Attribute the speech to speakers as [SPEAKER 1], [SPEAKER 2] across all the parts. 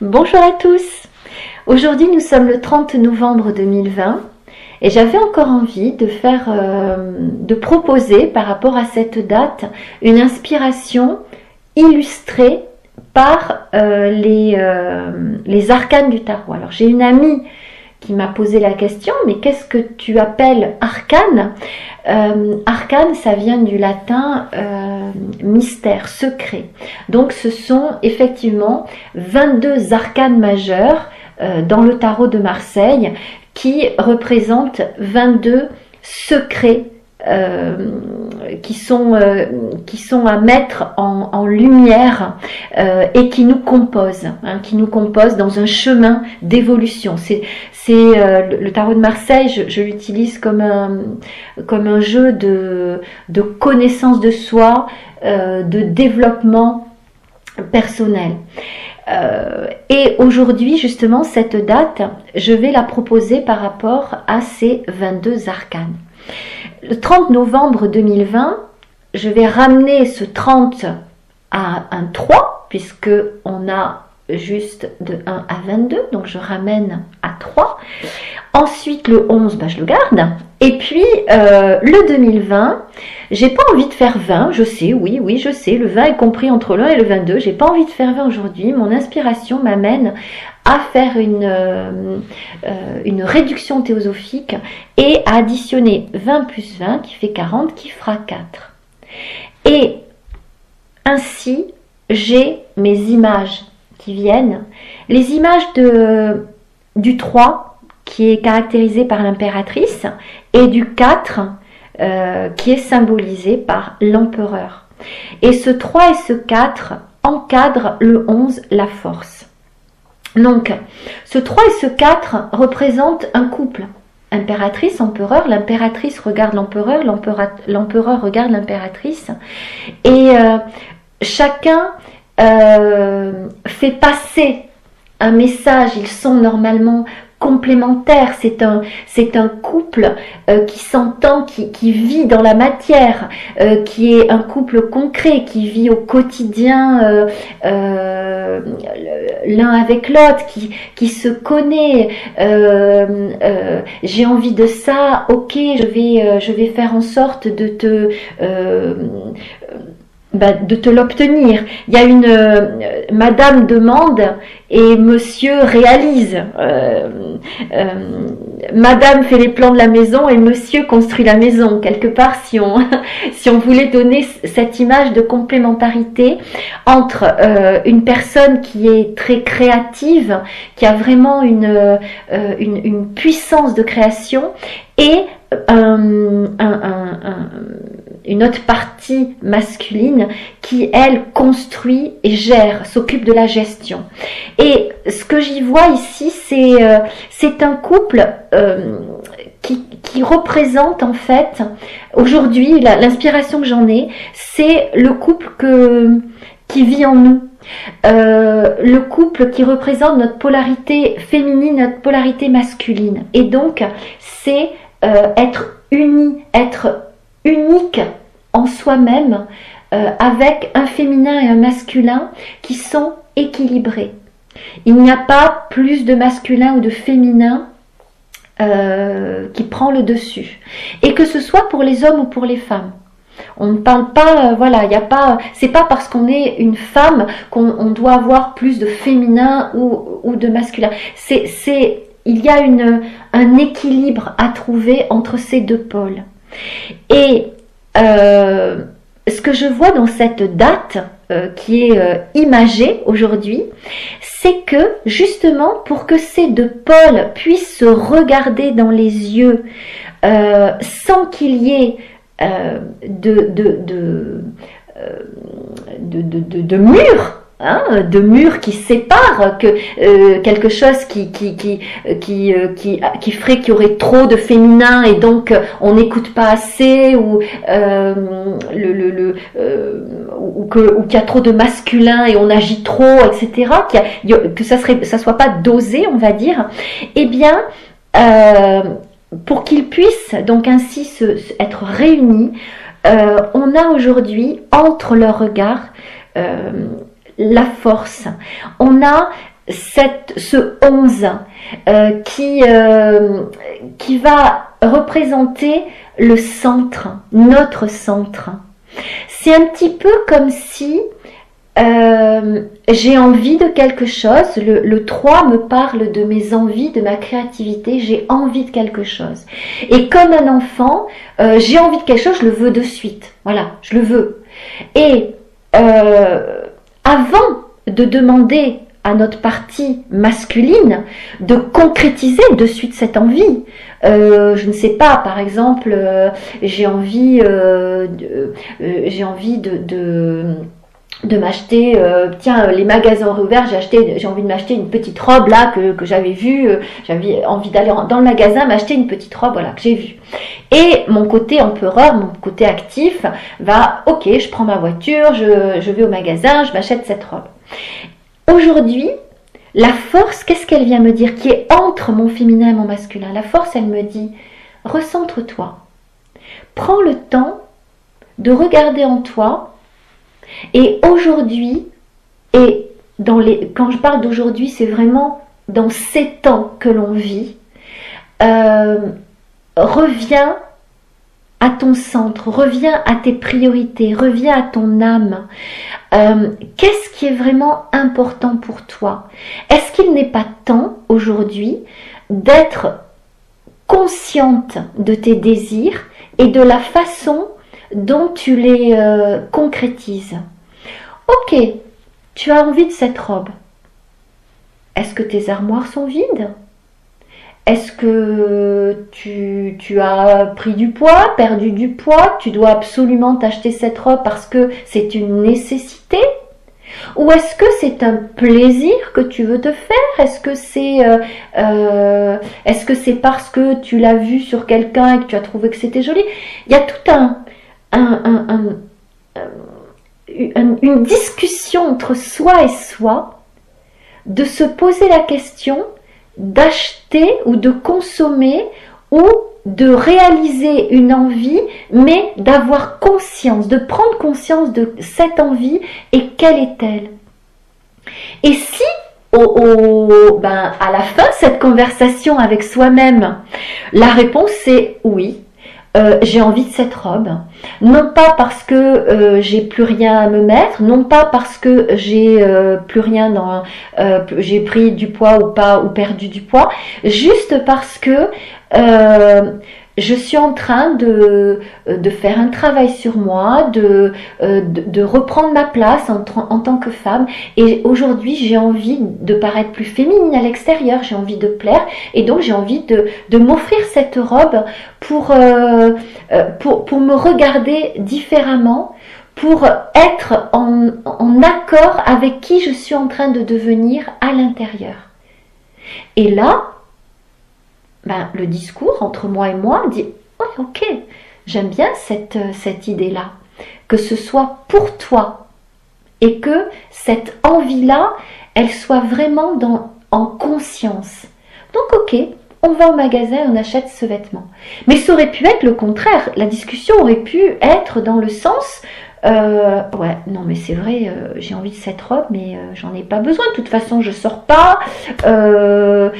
[SPEAKER 1] Bonjour à tous. Aujourd'hui, nous sommes le 30 novembre 2020 et j'avais encore envie de faire, euh, de proposer par rapport à cette date une inspiration illustrée par euh, les, euh, les arcanes du tarot. Alors j'ai une amie qui m'a posé la question, mais qu'est-ce que tu appelles arcane? Arcane, ça vient du latin mystère, secret. Donc ce sont effectivement 22 arcanes majeurs dans le tarot de Marseille qui représentent 22 secrets euh, qui, sont, euh, qui sont à mettre en, lumière euh, et qui nous composent, hein, qui nous composent dans un chemin d'évolution. C'est, le tarot de Marseille, je, l'utilise comme un, comme un jeu de, de connaissance de soi, de développement personnel. Euh, et aujourd'hui, justement, cette date, je vais la proposer par rapport à ces 22 arcanes. Le 30 novembre 2020, je vais ramener ce 30 à un 3, puisque on a juste de 1 à 22, donc je ramène à 3. Ensuite, le 11, bah, je le garde. Et puis, euh, le 2020, j'ai pas envie de faire 20, je sais, oui, oui, je sais, le 20 est compris entre le 1 et le 22, j'ai pas envie de faire 20 aujourd'hui, mon inspiration m'amène faire une, euh, euh, une réduction théosophique et à additionner 20 plus 20 qui fait 40, qui fera 4. Et ainsi, j'ai mes images qui viennent, les images de, du 3 qui est caractérisé par l'impératrice et du 4 euh, qui est symbolisé par l'empereur. Et ce 3 et ce 4 encadrent le 11, la force. Donc, ce 3 et ce 4 représentent un couple. Impératrice, empereur, l'impératrice regarde l'empereur, l'empereur regarde l'impératrice. Et euh, chacun euh, fait passer un message, ils sont normalement complémentaires, c'est un, c'est un couple euh, qui s'entend, qui, qui, vit dans la matière, euh, qui est un couple concret, qui vit au quotidien l'un avec l'autre, qui, qui se connaît. J'ai envie de ça, ok, je vais, je vais faire en sorte de te bah, de te l'obtenir. Il y a une euh, Madame demande et Monsieur réalise. Euh, euh, Madame fait les plans de la maison et Monsieur construit la maison. Quelque part, si on si on voulait donner cette image de complémentarité entre une personne qui est très créative, qui a vraiment une une, une puissance de création et un, un, un une autre partie masculine qui, elle, construit et gère, s'occupe de la gestion. Et ce que j'y vois ici, c'est euh, un couple euh, qui, représente en fait, aujourd'hui, l'inspiration que j'en ai, c'est le couple qui vit en nous. Euh, le couple qui représente notre polarité féminine, notre polarité masculine. Et donc, c'est être uni, être unique en soi-même euh, avec un féminin et un masculin qui sont équilibrés. Il n'y a pas plus de masculin ou de féminin euh, qui prend le dessus. Et que ce soit pour les hommes ou pour les femmes. On ne parle pas, euh, voilà, il a pas, c'est pas parce qu'on est une femme qu'on doit avoir plus de féminin ou, de masculin. Il y a un équilibre à trouver entre ces deux pôles. Et euh, ce que je vois dans cette date euh, qui est euh, imagée aujourd'hui, c'est que justement pour que ces deux pôles puissent se regarder dans les yeux sans qu'il y ait de, de, de, de, de mur Hein, de murs qui séparent, que euh, quelque chose qui qui qui qui euh, qui, ferait qu'il y aurait trop de féminin et donc euh, on n'écoute pas assez ou le, le, le ou que ou qu'il y a trop de masculin et on agit trop, etc. que ça serait ça soit pas dosé, on va dire. Eh bien pour qu'ils puissent donc ainsi se, être réunis, on a aujourd'hui entre leurs regards la force. On a cette, ce 11 euh, qui, euh, qui va représenter le centre, notre centre. C'est un petit peu comme si euh, j'ai envie de quelque chose. Le, le, 3 me parle de mes envies, de ma créativité. J'ai envie de quelque chose. Et comme un enfant, j'ai envie de quelque chose, je le veux de suite. Voilà, je le veux. Et avant de demander à notre partie masculine de concrétiser de suite cette envie. Euh, je ne sais pas, par exemple, euh, j'ai envie, euh, j'ai envie de, de m'acheter, tiens, les magasins ouverts, j'ai acheté, j'ai envie de m'acheter une petite robe là que, j'avais vue, j'avais envie d'aller dans le magasin m'acheter une petite robe, voilà, que j'ai vue. Et mon côté empereur, mon côté actif va, ok, je prends ma voiture, je, je vais au magasin, je m'achète cette robe. Aujourd'hui, la force, qu'est-ce qu'elle vient me dire qui est entre mon féminin et mon masculin? La force, elle me dit, recentre-toi. Prends le temps de regarder en toi. Et aujourd'hui, et dans les, quand je parle d'aujourd'hui, c'est vraiment dans ces temps que l'on vit, euh, reviens à ton centre, reviens à tes priorités, reviens à ton âme. Euh, qu'est-ce qui est vraiment important pour toi? Est-ce qu'il n'est pas temps aujourd'hui d'être consciente de tes désirs et de la façon dont tu les euh, concrétises. Ok, tu as envie de cette robe. Est-ce que tes armoires sont vides? Est-ce que tu, as pris du poids, perdu du poids, tu dois absolument t'acheter cette robe parce que c'est une nécessité? Ou est-ce que c'est un plaisir que tu veux te faire? Est-ce que c'est euh, euh, est-ce que c'est parce que tu l'as vu sur quelqu'un et que tu as trouvé que c'était joli? Il y a tout un, une discussion entre soi et soi de se poser la question d'acheter ou de consommer ou de réaliser une envie, mais d'avoir conscience, de prendre conscience de cette envie et quelle est-elle. Et si ben, à la fin cette conversation avec soi-même, la réponse c'est oui, euh, j'ai envie de cette robe. Non pas parce que euh, j'ai plus rien à me mettre, non pas parce que j'ai euh, plus rien dans, j'ai pris du poids ou pas ou perdu du poids, juste parce que je suis en train de, euh, de, faire un travail sur moi, de, euh, de, reprendre ma place en, tant que femme. Et aujourd'hui, j'ai envie de paraître plus féminine à l'extérieur, j'ai envie de plaire. Et donc, j'ai envie de, de m'offrir cette robe pour, euh, pour, pour me regarder différemment pour être en, en accord avec qui je suis en train de devenir à l'intérieur. Et là, ben, le discours entre moi et moi dit ok, j'aime bien cette, euh, cette idée-là. Que ce soit pour toi et que cette envie-là, elle soit vraiment dans, en conscience. Donc ok, on va au magasin, on achète ce vêtement. Mais ça aurait pu être le contraire. La discussion aurait pu être dans le sens euh, ouais, non mais c'est vrai, euh, j'ai envie de cette robe, mais euh, j'en ai pas besoin. De toute façon, je sors pas. Euh,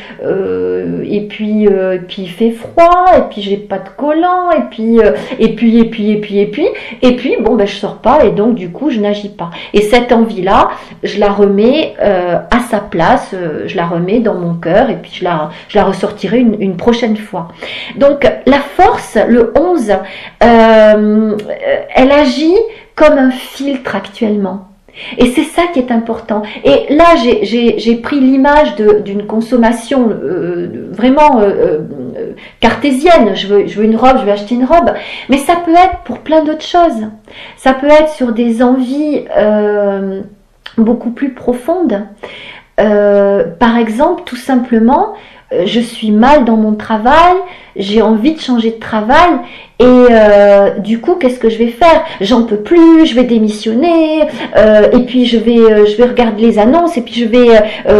[SPEAKER 1] et puis, et puis il fait froid, et puis j'ai pas de collant, et puis, et puis, et puis, et puis, et puis, et puis, bon ben je sors pas, et donc du coup je n'agis pas. Et cette envie-là, je la remets à sa place, je la remets dans mon cœur, et puis je la, je la ressortirai une, une prochaine fois. Donc la force, le 11, elle agit comme un filtre actuellement. Et c'est ça qui est important. Et là, j'ai pris l'image d'une consommation euh, vraiment euh, euh, cartésienne. Je veux, une robe, je veux acheter une robe. Mais ça peut être pour plein d'autres choses. Ça peut être sur des envies beaucoup plus profondes. par exemple, tout simplement, je suis mal dans mon travail, j'ai envie de changer de travail et euh, du coup qu'est-ce que je vais faire? J'en peux plus, je vais démissionner euh, et puis je vais je vais regarder les annonces et puis je vais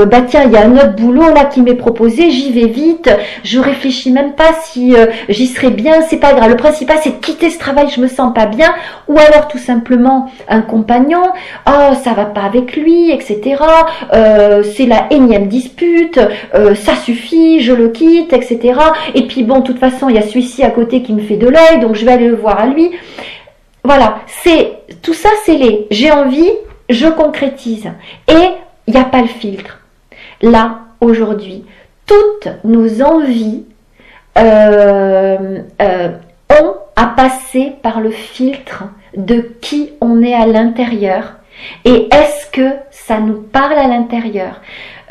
[SPEAKER 1] bah tiens il y a un autre boulot là qui m'est proposé, j'y vais vite, je réfléchis même pas si j'y serai bien, c'est pas grave. Le principal c'est de quitter ce travail, je me sens pas bien ou alors tout simplement un compagnon, oh ça va pas avec lui, etc. c'est la énième dispute, ça suffit, je le quitte, etc. Et puis bon toute façon, il y a celui-ci à côté qui me fait de l'œil, donc je vais aller le voir à lui. Voilà, c'est tout ça, c'est les j'ai envie, je concrétise. Et il n'y a pas le filtre. Là, aujourd'hui, toutes nos envies euh, euh, ont à passer par le filtre de qui on est à l'intérieur. Et est-ce que ça nous parle à l'intérieur?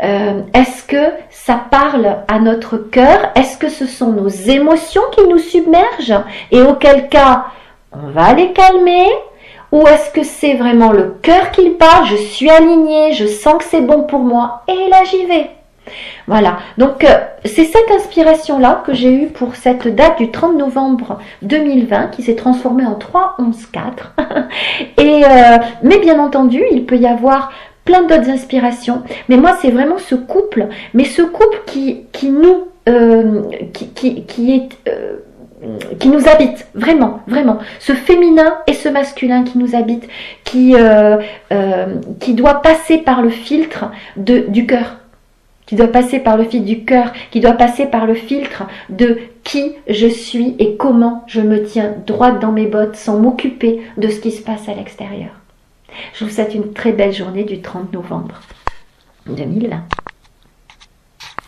[SPEAKER 1] Euh, Est-ce que ça parle à notre cœur? Est-ce que ce sont nos émotions qui nous submergent Et auquel cas, on va les calmer? Ou est-ce que c'est vraiment le cœur qui parle? Je suis alignée, je sens que c'est bon pour moi et là j'y vais. Voilà, donc euh, c'est cette inspiration-là que j'ai eue pour cette date du 30 novembre 2020 qui s'est transformée en 3 11 4. et euh, mais bien entendu, il peut y avoir plein d'autres inspirations. Mais moi, c'est vraiment ce couple, mais ce couple qui, euh, nous habite, vraiment, vraiment. Ce féminin et ce masculin qui nous habite, qui, doit passer par le filtre du cœur qui doit passer par le filtre du cœur, qui doit passer par le filtre de qui je suis et comment je me tiens droite dans mes bottes sans m'occuper de ce qui se passe à l'extérieur. Je vous souhaite une très belle journée du 30 novembre 2020.